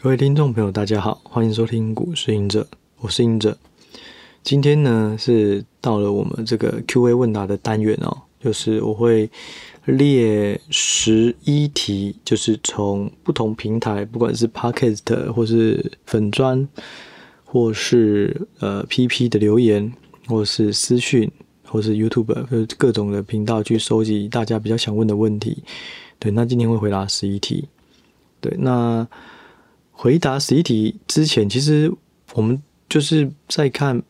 各位听众朋友，大家好，欢迎收听股市隐者，我是隐者。今天呢是到了我们这个 Q&A 问答的单元哦，就是我会列十一题，就是从不同平台，不管是 Podcast 或是粉砖，或是呃 PP 的留言，或是私讯，或是 YouTube，或是各种的频道去收集大家比较想问的问题。对，那今天会回答十一题。对，那。回答十一题之前，其实我们就是在看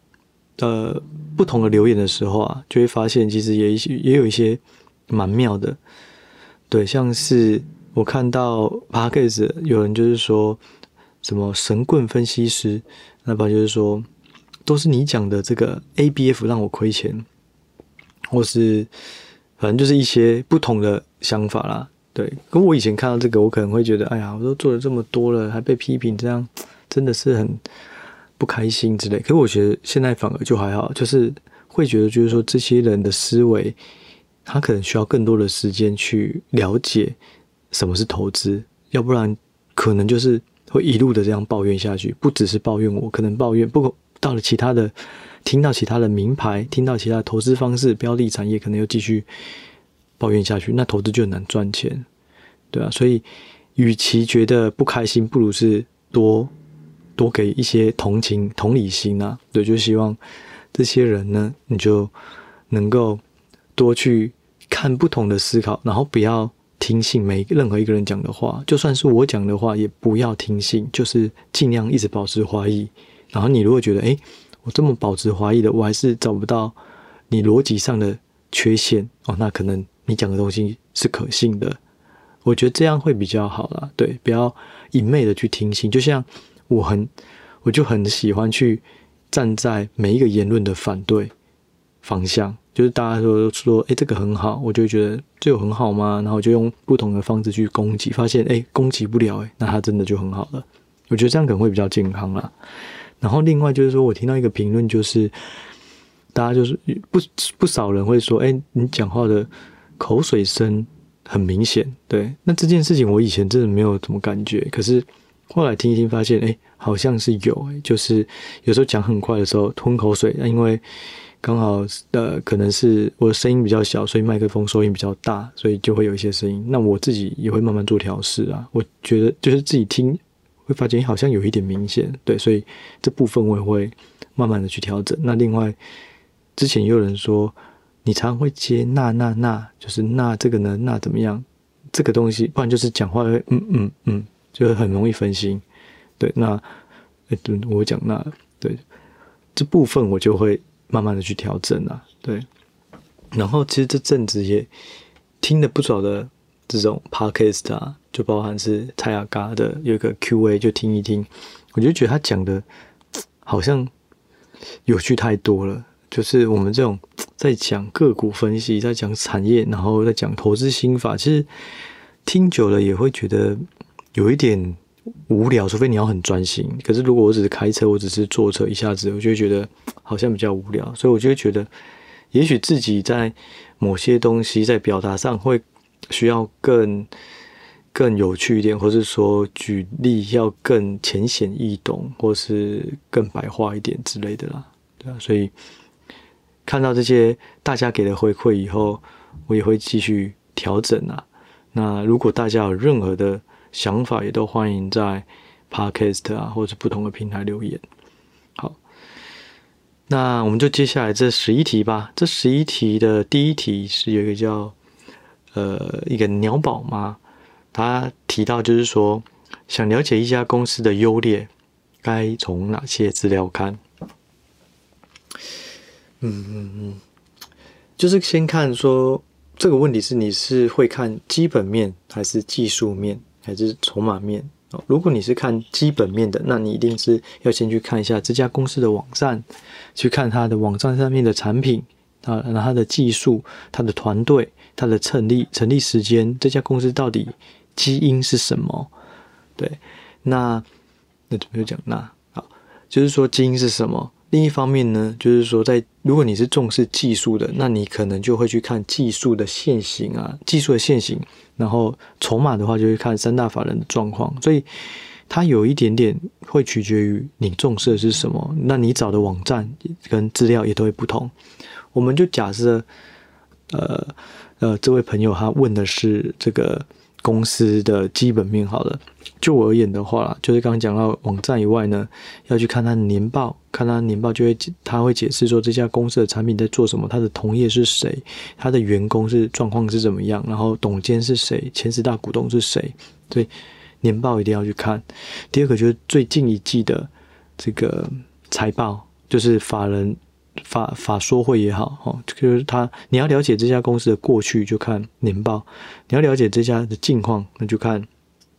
呃不同的留言的时候啊，就会发现其实也也有一些蛮妙的。对，像是我看到 Podcast 有人就是说什么神棍分析师，那不就是说都是你讲的这个 ABF 让我亏钱，或是反正就是一些不同的想法啦。对，跟我以前看到这个，我可能会觉得，哎呀，我都做了这么多了，还被批评，这样 真的是很不开心之类。可是我觉得现在反而就还好，就是会觉得，就是说这些人的思维，他可能需要更多的时间去了解什么是投资，要不然可能就是会一路的这样抱怨下去，不只是抱怨我，可能抱怨，不过到了其他的，听到其他的名牌，听到其他投资方式、标的产业，可能又继续。抱怨下去，那投资就很难赚钱，对啊，所以，与其觉得不开心，不如是多多给一些同情、同理心啊。对，就希望这些人呢，你就能够多去看不同的思考，然后不要听信每任何一个人讲的话，就算是我讲的话，也不要听信，就是尽量一直保持怀疑。然后你如果觉得，诶，我这么保持怀疑的，我还是找不到你逻辑上的缺陷哦，那可能。你讲的东西是可信的，我觉得这样会比较好啦。对，不要一昧的去听信。就像我很，我就很喜欢去站在每一个言论的反对方向。就是大家说说，诶，这个很好，我就觉得这有很好吗？然后就用不同的方式去攻击，发现诶，攻击不了，诶，那它真的就很好了。我觉得这样可能会比较健康啦。然后另外就是说我听到一个评论，就是大家就是不不少人会说，诶，你讲话的。口水声很明显，对。那这件事情我以前真的没有什么感觉，可是后来听一听发现，哎，好像是有，就是有时候讲很快的时候吞口水，那因为刚好呃可能是我的声音比较小，所以麦克风收音比较大，所以就会有一些声音。那我自己也会慢慢做调试啊。我觉得就是自己听会发现好像有一点明显，对，所以这部分我也会慢慢的去调整。那另外之前也有人说。你常会接那那那，就是那这个呢，那怎么样？这个东西，不然就是讲话会嗯嗯嗯，就会很容易分心。对，那哎，对，我讲那对这部分，我就会慢慢的去调整啊。对，然后其实这阵子也听了不少的这种 podcast 啊，就包含是蔡阿嘎的有一个 Q&A，就听一听，我就觉得他讲的好像有趣太多了。就是我们这种在讲个股分析，在讲产业，然后在讲投资心法，其实听久了也会觉得有一点无聊，除非你要很专心。可是如果我只是开车，我只是坐车，一下子我就会觉得好像比较无聊，所以我就会觉得，也许自己在某些东西在表达上会需要更更有趣一点，或是说举例要更浅显易懂，或是更白话一点之类的啦，对啊，所以。看到这些大家给的回馈以后，我也会继续调整啊。那如果大家有任何的想法，也都欢迎在 Podcast 啊或者不同的平台留言。好，那我们就接下来这十一题吧。这十一题的第一题是有一个叫呃一个鸟宝妈，他提到就是说想了解一家公司的优劣，该从哪些资料看？嗯嗯嗯，就是先看说这个问题是你是会看基本面还是技术面还是筹码面哦？如果你是看基本面的，那你一定是要先去看一下这家公司的网站，去看它的网站上面的产品啊，然后它的技术、它的团队、它的成立成立时间，这家公司到底基因是什么？对，那那怎么就讲那好，就是说基因是什么？另一方面呢，就是说，在如果你是重视技术的，那你可能就会去看技术的线型啊，技术的线型，然后筹码的话，就会看三大法人的状况。所以它有一点点会取决于你重视的是什么，那你找的网站跟资料也都会不同。我们就假设，呃呃，这位朋友他问的是这个公司的基本面，好了。就我而言的话啦，就是刚刚讲到网站以外呢，要去看他的年报，看他的年报就会他会解释说这家公司的产品在做什么，他的同业是谁，他的员工是状况是怎么样，然后董监是谁，前十大股东是谁，所以年报一定要去看。第二个就是最近一季的这个财报，就是法人法法说会也好，哦，就是他你要了解这家公司的过去就看年报，你要了解这家的近况那就看。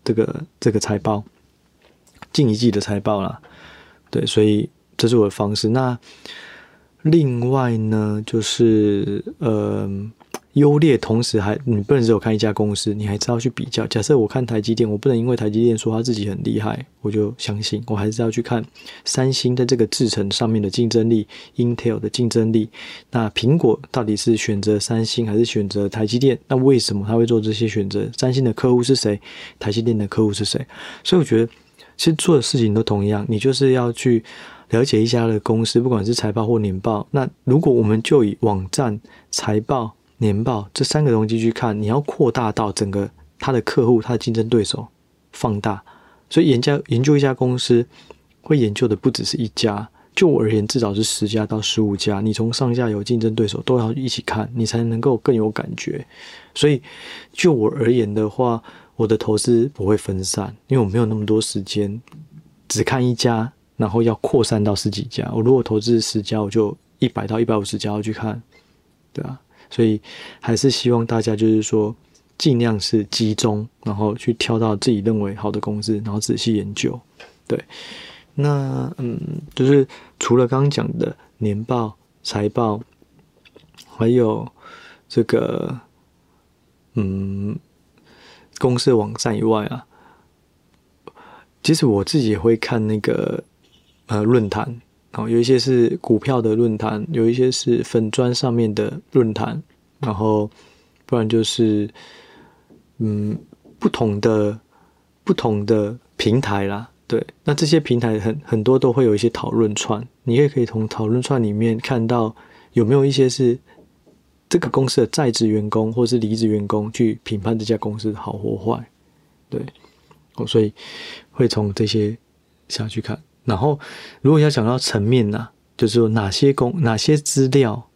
这个这个财报，近一季的财报啦，对，所以这是我的方式。那另外呢，就是呃。优劣同时还，你不能只有看一家公司，你还知道去比较。假设我看台积电，我不能因为台积电说他自己很厉害，我就相信，我还是要去看三星在这个制程上面的竞争力，Intel 的竞争力。那苹果到底是选择三星还是选择台积电？那为什么他会做这些选择？三星的客户是谁？台积电的客户是谁？所以我觉得，其实做的事情都同样，你就是要去了解一家的公司，不管是财报或年报。那如果我们就以网站财报。年报这三个东西去看，你要扩大到整个他的客户、他的竞争对手，放大。所以研究研究一家公司，会研究的不只是一家。就我而言，至少是十家到十五家。你从上下游竞争对手都要一起看，你才能够更有感觉。所以就我而言的话，我的投资不会分散，因为我没有那么多时间只看一家，然后要扩散到十几家。我如果投资十家，我就一百到一百五十家要去看，对啊。所以还是希望大家就是说，尽量是集中，然后去挑到自己认为好的公司，然后仔细研究。对，那嗯，就是除了刚刚讲的年报、财报，还有这个嗯公司的网站以外啊，其实我自己也会看那个呃论坛。然后有一些是股票的论坛，有一些是粉砖上面的论坛，然后不然就是嗯不同的不同的平台啦。对，那这些平台很很多都会有一些讨论串，你也可以从讨论串里面看到有没有一些是这个公司的在职员工或是离职员工去评判这家公司好或坏。对，所以会从这些下去看。然后，如果要讲到层面呢、就是说哪些公哪些资料，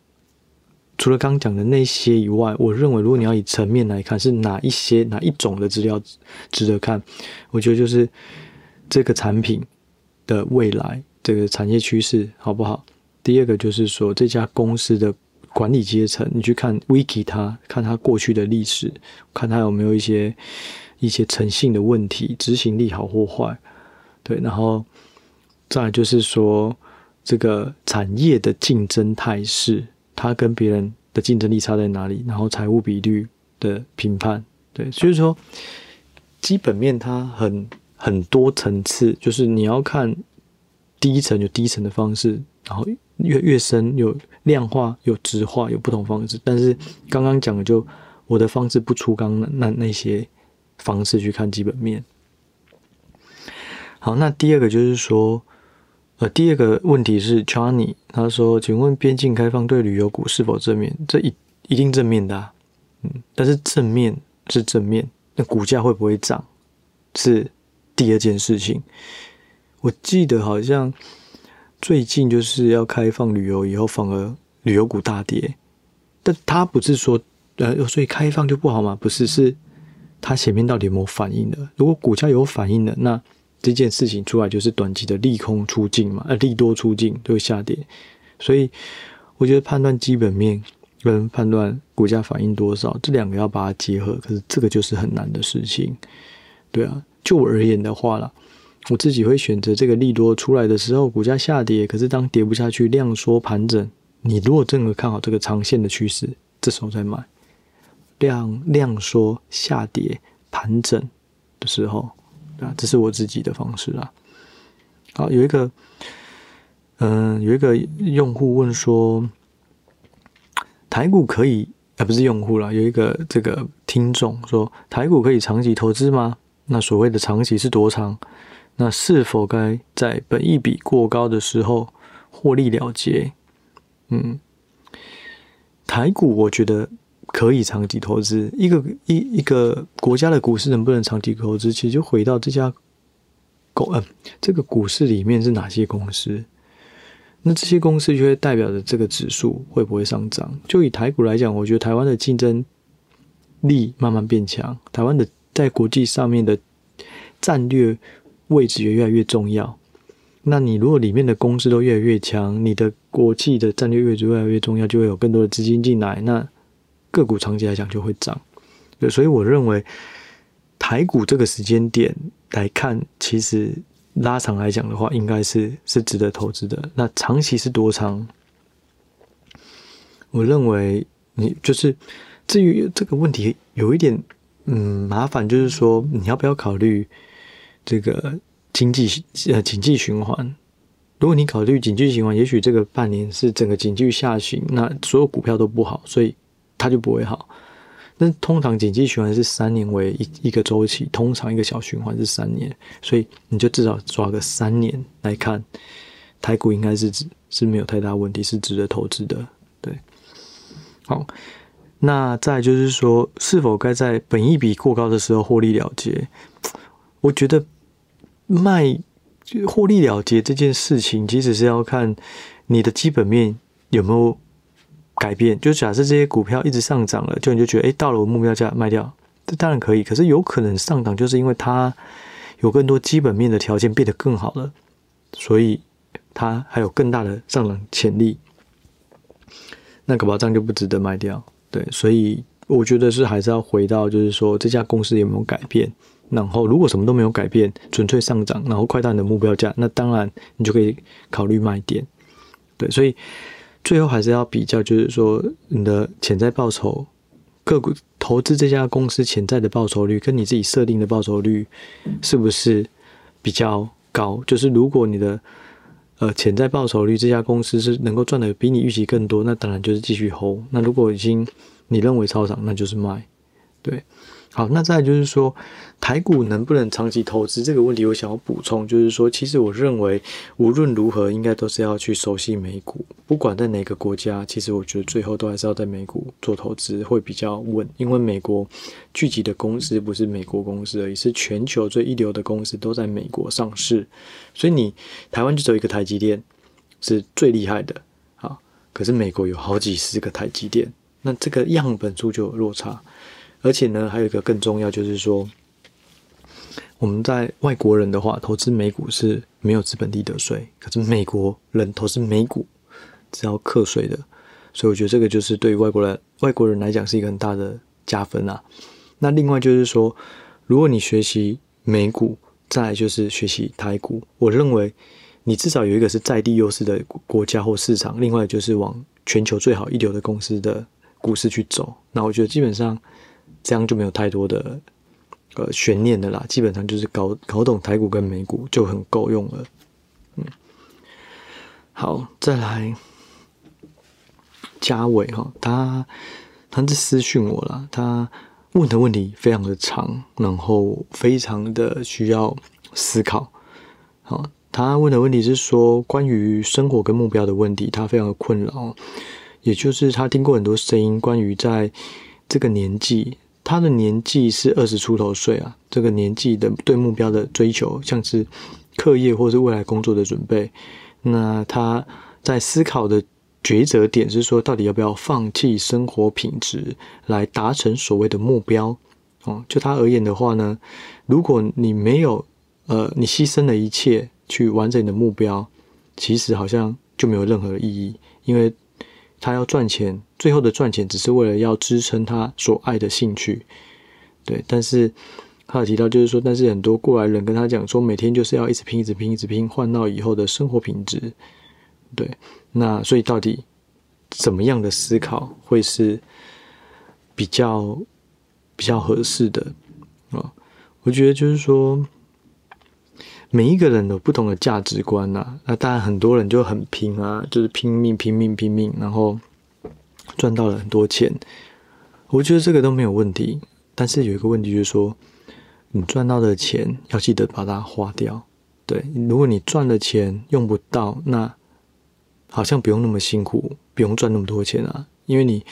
除了刚讲的那些以外，我认为如果你要以层面来看，是哪一些哪一种的资料值得看？我觉得就是这个产品的未来，这个产业趋势好不好？第二个就是说这家公司的管理阶层，你去看 Wiki 它，看它过去的历史，看它有没有一些一些诚信的问题，执行力好或坏，对，然后。再来就是说，这个产业的竞争态势，它跟别人的竞争力差在哪里？然后财务比率的评判，对，所以说基本面它很很多层次，就是你要看第一层有第一层的方式，然后越越深有量化有质化有不同方式，但是刚刚讲的就我的方式不出刚那那那些方式去看基本面。好，那第二个就是说。呃，第二个问题是 Johnny，他说：“请问边境开放对旅游股是否正面？这一一定正面的啊，嗯，但是正面是正面，那股价会不会涨是第二件事情。我记得好像最近就是要开放旅游以后，反而旅游股大跌，但他不是说呃，所以开放就不好吗？不是，是他前面到底有没有反应的？如果股价有反应的，那。”这件事情出来就是短期的利空出尽嘛，呃，利多出尽就会下跌，所以我觉得判断基本面跟判断股价反应多少这两个要把它结合，可是这个就是很难的事情，对啊，就我而言的话啦，我自己会选择这个利多出来的时候，股价下跌，可是当跌不下去，量缩盘整，你如果真的看好这个长线的趋势，这时候再买，量量缩下跌盘整的时候。啊，这是我自己的方式啦。好，有一个，嗯、有一个用户问说，台股可以，啊，不是用户啦，有一个这个听众说，台股可以长期投资吗？那所谓的长期是多长？那是否该在本益比过高的时候获利了结？嗯，台股我觉得可以长期投资。一个一一个国家的股市能不能长期投资，其实就回到这家公嗯，这个股市里面是哪些公司？那这些公司就会代表着这个指数会不会上涨？就以台股来讲，我觉得台湾的竞争力慢慢变强，台湾的在国际上面的战略位置也越来越重要。那你如果里面的公司都越来越强，你的国际的战略位置越来越重要，就会有更多的资金进来，那个股长期来讲就会涨。对，所以我认为台股这个时间点来看，其实拉长来讲的话，应该是是值得投资的。那长期是多长？我认为你就是至于这个问题有一点嗯麻烦，就是说你要不要考虑这个？经济呃，经济循环。如果你考虑经济循环，也许这个半年是整个经济下行，那所有股票都不好，所以它就不会好。那通常经济循环是三年为一一个周期，通常一个小循环是三年，所以你就至少抓个三年来看，台股应该是值是没有太大问题，是值得投资的。对，好，那再就是说，是否该在本益比过高的时候获利了结？我觉得。卖就获利了结这件事情，其实是要看你的基本面有没有改变。就假设这些股票一直上涨了，就你就觉得，诶，到了我目标价卖掉，这当然可以。可是有可能上涨，就是因为它有更多基本面的条件变得更好了，所以它还有更大的上涨潜力。那个保障就不值得卖掉。对，所以我觉得是还是要回到，就是说这家公司有没有改变。然后，如果什么都没有改变，纯粹上涨，然后快到你的目标价，那当然你就可以考虑卖点。对，所以最后还是要比较，就是说你的潜在报酬，个股投资这家公司潜在的报酬率，跟你自己设定的报酬率是不是比较高？就是如果你的呃潜在报酬率这家公司是能够赚的比你预期更多，那当然就是继续 hold。那如果已经你认为超涨，那就是卖。对。好，那再就是说，台股能不能长期投资这个问题，我想要补充，就是说，其实我认为无论如何，应该都是要去熟悉美股，不管在哪个国家，其实我觉得最后都还是要在美股做投资会比较稳，因为美国聚集的公司不是美国公司而已，是全球最一流的公司都在美国上市，所以你台湾就只有一个台积电是最厉害的，啊，可是美国有好几十个台积电，那这个样本数就有落差。而且呢，还有一个更重要，就是说，我们在外国人的话，投资美股是没有资本利得税，可是美国人投资美股是要课税的，所以我觉得这个就是对于外国人外国人来讲是一个很大的加分啊。那另外就是说，如果你学习美股，再来就是学习台股，我认为你至少有一个是在地优势的国家或市场，另外就是往全球最好一流的公司的股市去走。那我觉得基本上。这样就没有太多的呃悬念的啦，基本上就是搞搞懂台股跟美股就很够用了。嗯，好，再来嘉伟哈，他他是私讯我了，他问的问题非常的长，然后非常的需要思考。好，他问的问题是说关于生活跟目标的问题，他非常的困扰，也就是他听过很多声音，关于在这个年纪。他的年纪是二十出头岁啊，这个年纪的对目标的追求，像是课业或是未来工作的准备，那他在思考的抉择点是说，到底要不要放弃生活品质来达成所谓的目标？哦，就他而言的话呢，如果你没有呃，你牺牲了一切去完成你的目标，其实好像就没有任何意义，因为。他要赚钱，最后的赚钱只是为了要支撑他所爱的兴趣，对。但是他有提到，就是说，但是很多过来人跟他讲说，每天就是要一直拼，一直拼，一直拼，换到以后的生活品质，对。那所以到底怎么样的思考会是比较比较合适的啊？我觉得就是说。每一个人有不同的价值观呐、那当然很多人就很拼啊，就是拼命拼命拼命，然后赚到了很多钱。我觉得这个都没有问题，但是有一个问题就是说，你赚到的钱要记得把它花掉，对，如果你赚了钱用不到，那好像不用那么辛苦，不用赚那么多钱啊，因为你，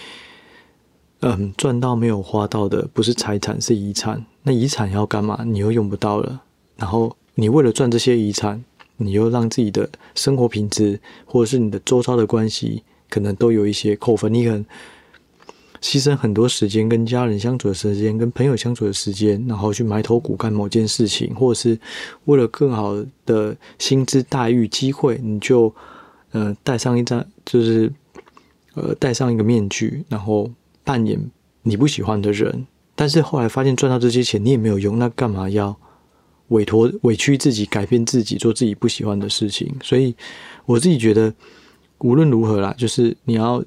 嗯，赚到没有花到的不是财产，是遗产。那遗产要干嘛？你又用不到了，然后你为了赚这些遗产，你又让自己的生活品质或者是你的周遭的关系，可能都有一些扣分。你可能牺牲很多时间跟家人相处的时间，跟朋友相处的时间，然后去埋头苦干某件事情，或者是为了更好的薪资待遇机会，你就呃戴上一张，就是呃戴上一个面具，然后扮演你不喜欢的人。但是后来发现赚到这些钱你也没有用，那干嘛要委托委屈自己改变自己做自己不喜欢的事情？所以我自己觉得无论如何啦，就是你要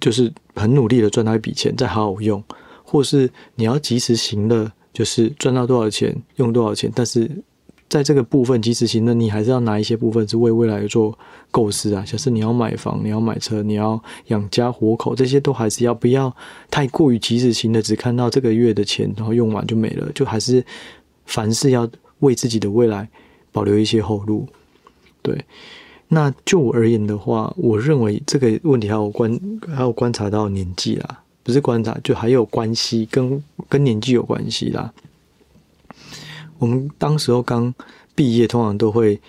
就是很努力的赚到一笔钱再好好用，或是你要及时行乐，就是赚到多少钱用多少钱，但是。在这个部分，及时行乐，你还是要拿一些部分是为未来做构思啊。像是你要买房，你要买车，你要养家活口，这些都还是要不要太过于及时行乐，只看到这个月的钱，然后用完就没了。就还是凡事要为自己的未来保留一些后路。对，那就我而言的话，我认为这个问题还有观还有观察到年纪啦，不是观察，就还有关系跟跟年纪有关系啦。我们当时候刚毕业，通常都会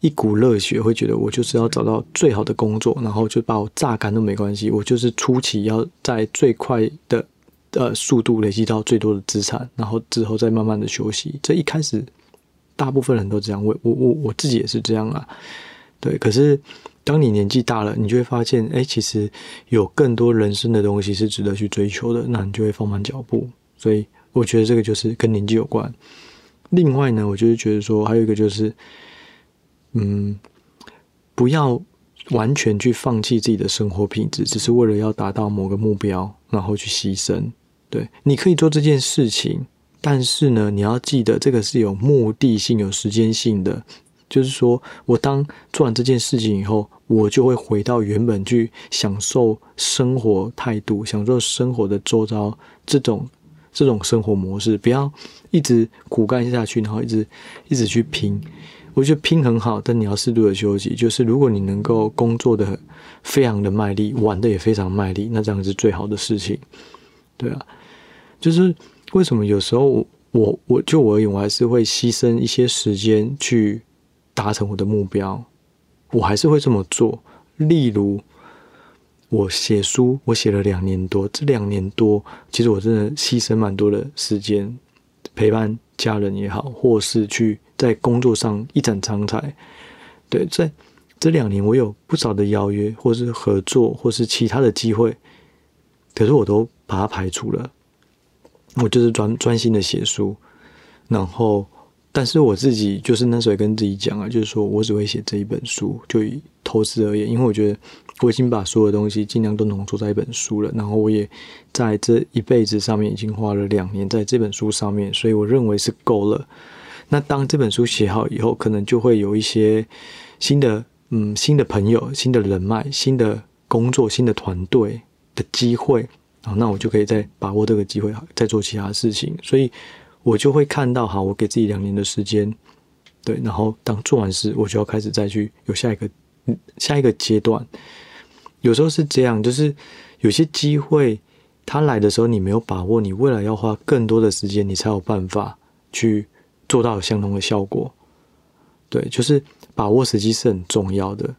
一股热血，会觉得我就是要找到最好的工作，然后就把我榨干都没关系。我就是初期要在最快的呃速度累积到最多的资产，然后之后再慢慢的休息。这一开始大部分人都这样，我我我我自己也是这样啊。对，可是当你年纪大了，你就会发现，哎，其实有更多人生的东西是值得去追求的，那你就会放慢脚步。所以我觉得这个就是跟年纪有关。另外呢，我就是觉得说，还有一个就是，嗯，不要完全去放弃自己的生活品质，只是为了要达到某个目标，然后去牺牲。对，你可以做这件事情，但是呢，你要记得这个是有目的性、有时间性的。就是说我当做完这件事情以后，我就会回到原本去享受生活态度、享受生活的周遭这种。这种生活模式，不要一直苦干下去，然后一直一直去拼。我觉得拼很好，但你要适度的休息。就是如果你能够工作的非常的卖力，玩的也非常卖力，那这样是最好的事情。对啊，就是为什么有时候我我就我而言，我还是会牺牲一些时间去达成我的目标，我还是会这么做。例如。我写书，我写了两年多。这两年多，其实我真的牺牲蛮多的时间，陪伴家人也好，或是去在工作上一展长才。对，在这两年，我有不少的邀约，或是合作，或是其他的机会，可是我都把它排除了。我就是专专心的写书，然后，但是我自己就是那时候也跟自己讲啊，就是说我只会写这一本书，就以投资而言，因为我觉得。我已经把所有东西尽量都浓缩在一本书了，然后我也在这一辈子上面已经花了两年在这本书上面，所以我认为是够了。那当这本书写好以后，可能就会有一些新的嗯新的朋友、新的人脉、新的工作、新的团队的机会啊，那我就可以再把握这个机会，再做其他事情。所以我就会看到，好，我给自己两年的时间，对，然后当做完事，我就要开始再去有下一个下一个阶段。有时候是这样，就是有些机会它来的时候，你没有把握，你未来要花更多的时间，你才有办法去做到相同的效果。对，就是把握时机是很重要的。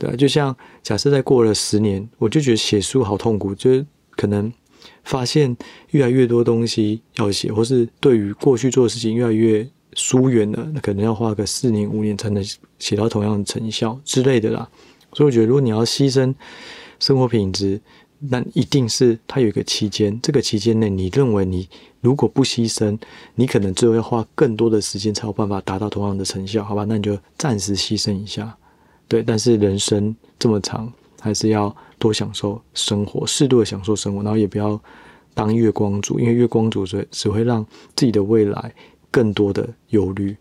对啊，就像假设再过了十年，我就觉得写书好痛苦，就是可能发现越来越多东西要写，或是对于过去做的事情越来越疏远了，那可能要花个四年五年才能写到同样的成效之类的啦。所以我觉得，如果你要牺牲生活品质，那一定是它有一个期间。这个期间内，你认为你如果不牺牲，你可能最后要花更多的时间才有办法达到同样的成效，好吧？那你就暂时牺牲一下，对。但是人生这么长，还是要多享受生活，适度的享受生活，然后也不要当月光族，因为月光族只只会让自己的未来更多的忧虑。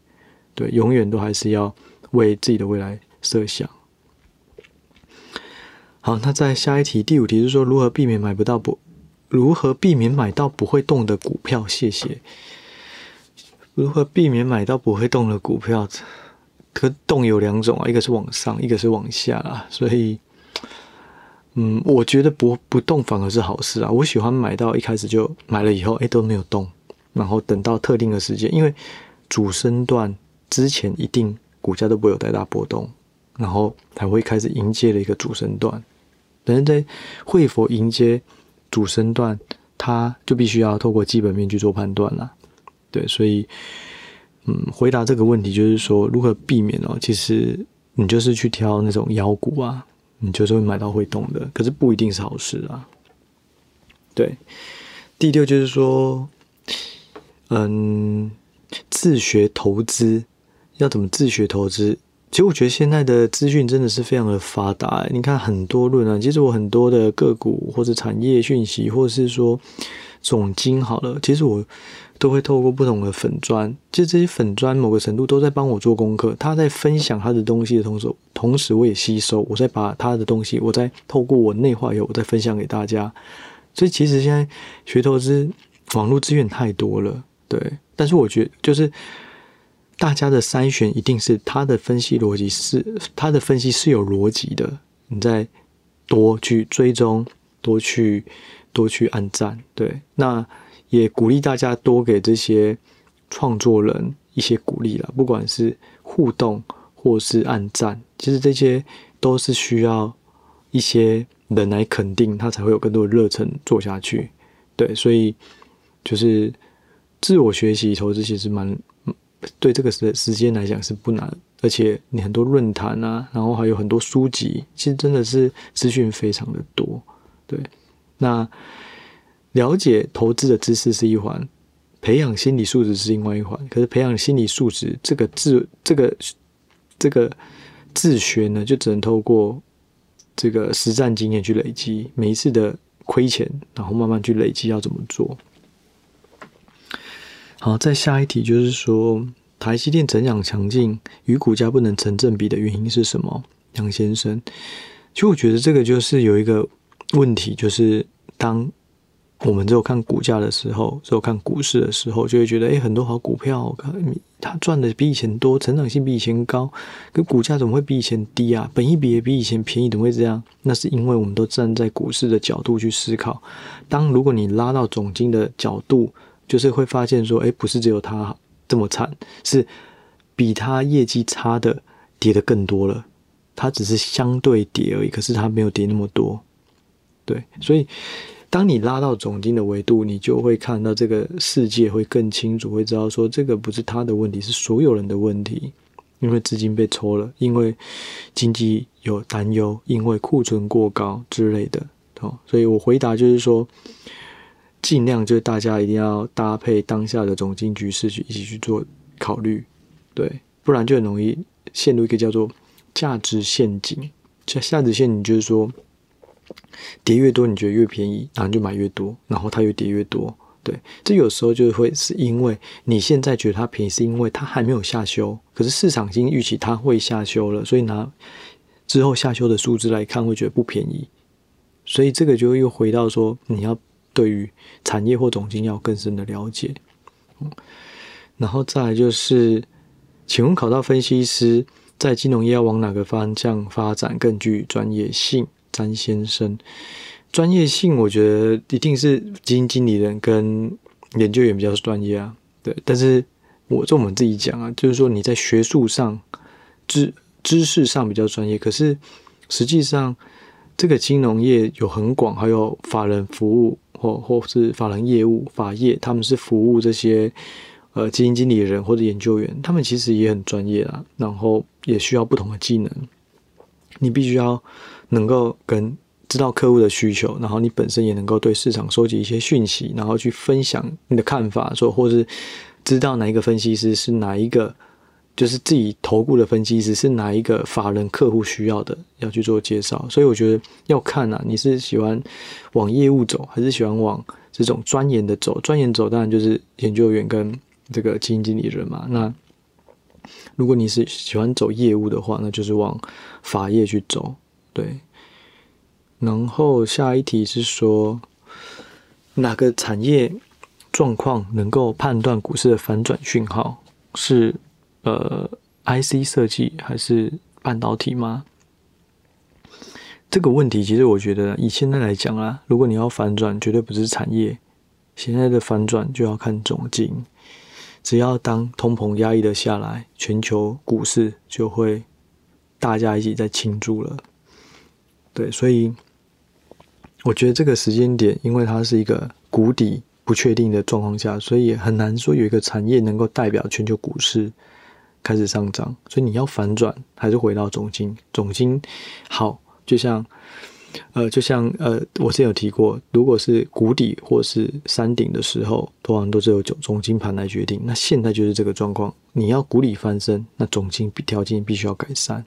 对，永远都还是要为自己的未来设想。好，那在下一题，第五题是说如何避免买不到不，如何避免买到不会动的股票？谢谢。如何避免买到不会动的股票？可动有两种啊，一个是往上，一个是往下啊。所以，嗯，我觉得不不动反而是好事啊。我喜欢买到一开始就买了以后，哎，都没有动，然后等到特定的时间，因为主升段之前一定股价都不会有太大波动，然后才会开始迎接了一个主升段。等人在会否迎接主升段，它就必须要透过基本面去做判断了。对，所以。嗯，回答这个问题就是说，如何避免哦？其实你就是去挑那种妖股啊，你就是会买到会动的，可是不一定是好事啊。对，第六就是说，嗯，自学投资要怎么自学投资？其实我觉得现在的资讯真的是非常的发达，你看很多论啊，其实我很多的个股或者产业讯息，或者是说总经好了，其实我。都会透过不同的粉砖，其实这些粉砖某个程度都在帮我做功课。他在分享他的东西的同时，同时我也吸收，我再把他的东西，我再透过我内化以后，我再分享给大家。所以其实现在学投资，网络资源太多了，对。但是我觉得，就是大家的筛选一定是他的分析逻辑是他的分析是有逻辑的，你再多去追踪，多去多去按赞，对。那。也鼓励大家多给这些创作人一些鼓励啦，不管是互动或是按赞，其实这些都是需要一些人来肯定，他才会有更多的热忱做下去。对，所以就是自我学习投资其实蛮对这个时时间来讲是不难，而且你很多论坛啊，然后还有很多书籍，其实真的是资讯非常的多。对，那。了解投资的知识是一环，培养心理素质是另外一环。可是培养心理素质这个自这个这个自学呢，就只能透过这个实战经验去累积。每一次的亏钱，然后慢慢去累积要怎么做。好，再下一题就是说，台积电成长强劲与股价不能成正比的原因是什么？杨先生，其实我觉得这个就是有一个问题，就是当。我们只有看股价的时候，只有看股市的时候，就会觉得，哎，很多好股票，它赚的比以前多，成长性比以前高，可股价怎么会比以前低啊？本益比也比以前便宜，怎么会这样？那是因为我们都站在股市的角度去思考。当如果你拉到总经的角度，就是会发现说，哎，不是只有它这么惨，是比它业绩差的跌得更多了。它只是相对跌而已，可是它没有跌那么多。对，所以。当你拉到总经的维度，你就会看到这个世界会更清楚，会知道说这个不是他的问题，是所有人的问题。因为资金被抽了，因为经济有担忧，因为库存过高之类的。哦，所以我回答就是说，尽量就是大家一定要搭配当下的总经局势去一起去做考虑，对，不然就很容易陷入一个叫做价值陷阱。价价值陷阱就是说。跌越多，你觉得越便宜，然后就买越多，然后它越跌越多。对，这有时候就会是因为你现在觉得它便宜，是因为它还没有下修，可是市场已经预期它会下修了，所以拿之后下修的数字来看，会觉得不便宜。所以这个就又回到说，你要对于产业或总经要更深的了解。然后再来就是，请问考到分析师在金融业要往哪个方向发展更具专业性？詹先生，专业性我觉得一定是基金经理人跟研究员比较专业啊，对。但是我就我们自己讲啊，就是说你在学术上知知识上比较专业，可是实际上这个金融业有很广，还有法人服务或或是法人业务法业，他们是服务这些呃基金经理人或者研究员，他们其实也很专业啊，然后也需要不同的技能，你必须要。能够跟知道客户的需求，然后你本身也能够对市场收集一些讯息，然后去分享你的看法，说或是知道哪一个分析师是哪一个，就是自己投顾的分析师是哪一个法人客户需要的，要去做介绍。所以我觉得要看啊，你是喜欢往业务走，还是喜欢往这种钻研的走？钻研走当然就是研究员跟这个基金经理人嘛。那如果你是喜欢走业务的话，那就是往法业去走。对，然后下一题是说哪个产业状况能够判断股市的反转讯号是呃 IC 设计还是半导体吗？这个问题其实我觉得以现在来讲啊，如果你要反转，绝对不是产业，现在的反转就要看总经。只要当通膨压抑的下来，全球股市就会大家一起在庆祝了。对，所以我觉得这个时间点，因为它是一个谷底不确定的状况下，所以很难说有一个产业能够代表全球股市开始上涨。所以你要反转，还是回到总经，总经好。就像，呃，就像呃，我之前有提过，如果是谷底或是山顶的时候，通常都是由总总经盘来决定。那现在就是这个状况，你要谷底翻身，那总经条件必须要改善，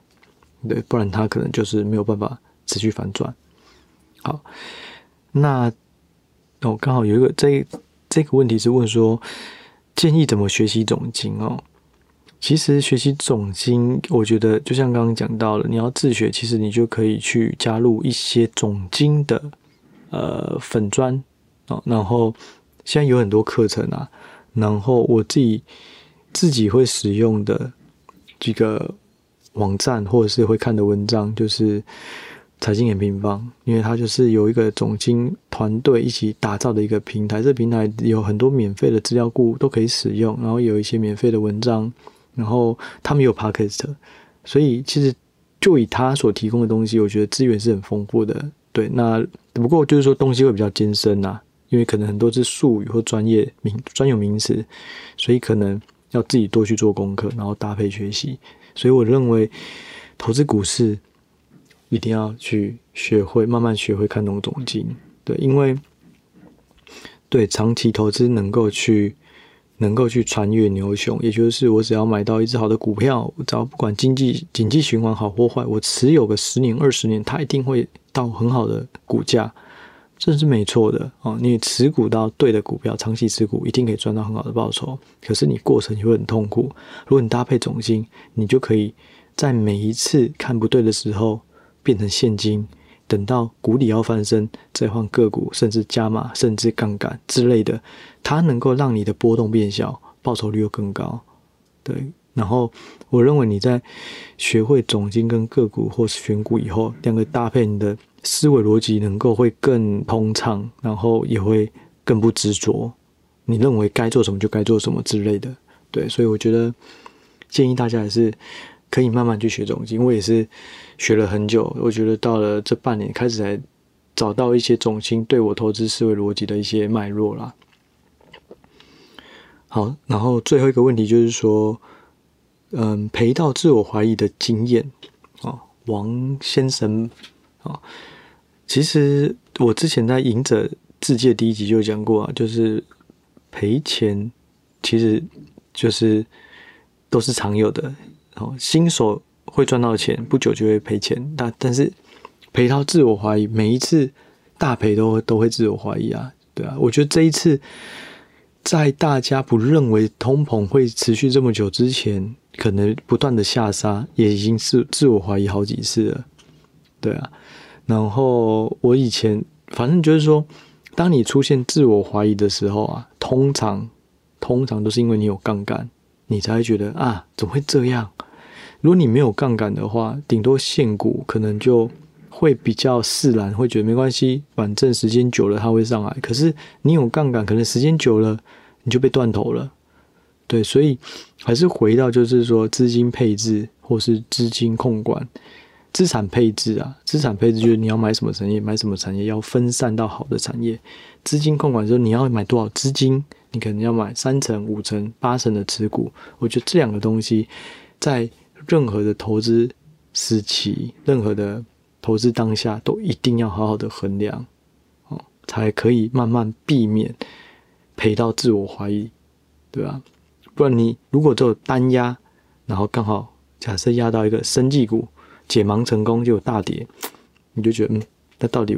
对，不然它可能就是没有办法持续反转。好，那哦，刚好有一个这这个问题是问说，建议怎么学习总经哦？其实学习总经，我觉得就像刚刚讲到了，你要自学，其实你就可以去加入一些总经的呃粉专啊，然后现在有很多课程啊，然后我自己自己会使用的几个网站或者是会看的文章，就是财经 M 平方，因为它就是有一个总经团队一起打造的一个平台，这个平台有很多免费的资料库都可以使用，然后有一些免费的文章。然后他们有 Podcast，所以其实就以他所提供的东西，我觉得资源是很丰富的。对，那不过就是说东西会比较艰深呐，因为可能很多是术语或专业名专有名词，所以可能要自己多去做功课，然后搭配学习。所以我认为投资股市一定要去学会，慢慢学会看懂总经。对，因为对长期投资能够去。能够去穿越牛熊，也就是我只要买到一只好的股票，只要不管经济经济循环好或坏，我持有个十年二十年，它一定会到很好的股价，这是没错的哦。你持股到对的股票，长期持股一定可以赚到很好的报酬。可是你过程就会很痛苦。如果你搭配总经，你就可以在每一次看不对的时候变成现金。等到谷底要翻身，再换个股，甚至加码，甚至杠杆之类的，它能够让你的波动变小，报酬率又更高。对，然后我认为你在学会总经跟个股或是选股以后，两个搭配，你的思维逻辑能够会更通畅，然后也会更不执着。你认为该做什么就该做什么之类的。对，所以我觉得建议大家还是。可以慢慢去学总经，我也是学了很久。我觉得到了这半年开始才找到一些总经对我投资思维逻辑的一些脉络啦。好，然后最后一个问题就是说，嗯，赔到自我怀疑的经验啊，王先生啊，其实我之前在《赢者自界》第一集就讲过啊，就是赔钱其实就是都是常有的。哦，新手会赚到钱，不久就会赔钱。但但是赔到自我怀疑，每一次大赔都都会自我怀疑啊，对啊。我觉得这一次在大家不认为通膨会持续这么久之前，可能不断的下杀，也已经是自我怀疑好几次了，对啊。然后我以前反正就是说，当你出现自我怀疑的时候啊，通常通常都是因为你有杠杆。你才会觉得啊，怎么会这样？如果你没有杠杆的话，顶多限股可能就会比较释然，会觉得没关系，反正时间久了它会上来。可是你有杠杆，可能时间久了你就被断头了。对，所以还是回到就是说资金配置或是资金控管、资产配置啊。资产配置就是你要买什么产业，买什么产业要分散到好的产业。资金控管就是你要买多少资金。你可能要买三成、五成、八成的持股，我觉得这两个东西在任何的投资时期、任何的投资当下都一定要好好的衡量，哦，才可以慢慢避免赔到自我怀疑，对吧？不然你如果只有单压，然后刚好假设压到一个生技股解盲成功就有大跌，你就觉得嗯，那到底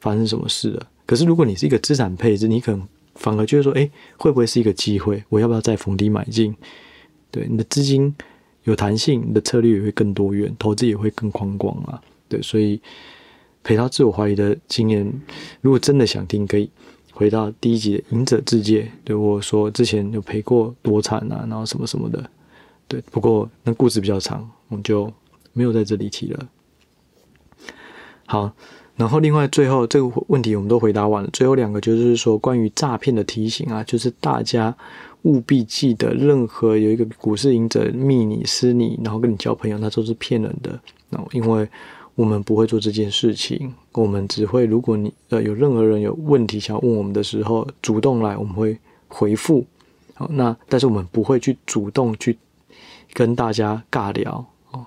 发生什么事了？可是如果你是一个资产配置，你可能。反而就是说，哎，会不会是一个机会？我要不要再逢低买进？对，你的资金有弹性，你的策略也会更多元，投资也会更宽广啊。对，所以赔到自我怀疑的经验，如果真的想听，可以回到第一集的隐者自介，对我说之前有赔过多惨啊，然后什么什么的，对，不过那故事比较长，我们就没有在这里提了。好，然后另外最后这个问题我们都回答完了，最后两个就是说关于诈骗的提醒啊，就是大家务必记得，任何有一个股市赢者密你、私你，然后跟你交朋友，那都是骗人的。那因为我们不会做这件事情，我们只会，如果你呃有任何人有问题想要问我们的时候，主动来，我们会回复。好，那但是我们不会去主动去跟大家尬聊哦，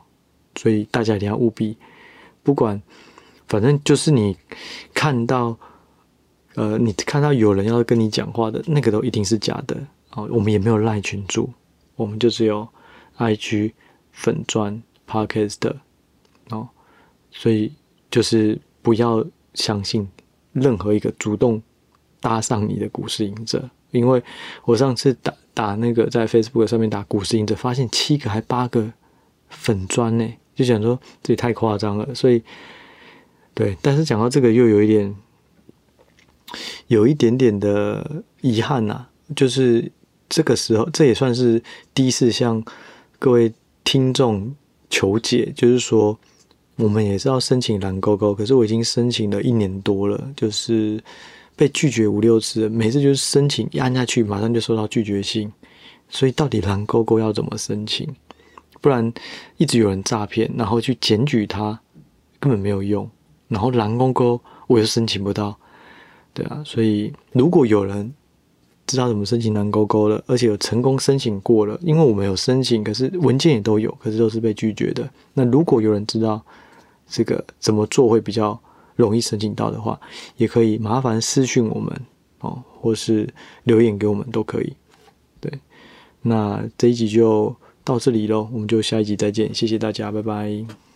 所以大家一定要务必，不管反正就是你看到呃你看到有人要跟你讲话的那个都一定是假的哦，我们也没有赖群主，我们就只有 IG 粉砖 Podcast 的哦。所以就是不要相信任何一个主动搭上你的股市赢者，因为我上次打打那个在 Facebook 上面打股市赢者，发现七个还八个粉砖呢，就想说这也太夸张了。所以对，但是讲到这个又有一点有一点点的遗憾呐、就是这个时候这也算是第一次向各位听众求解，就是说。我们也是要申请蓝勾勾，可是我已经申请了一年多了，就是被拒绝五六次，每次就是申请一按下去，马上就收到拒绝信。所以到底蓝勾勾要怎么申请？不然一直有人诈骗，然后去检举他，根本没有用。然后蓝勾勾我又申请不到，对啊。所以如果有人知道怎么申请蓝勾勾了，而且有成功申请过了，因为我们有申请，可是文件也都有，可是都是被拒绝的。那如果有人知道，这个怎么做会比较容易申请到的话，也可以麻烦私讯我们哦，或是留言给我们都可以。对，那这一集就到这里喽，我们就下一集再见，谢谢大家，拜拜。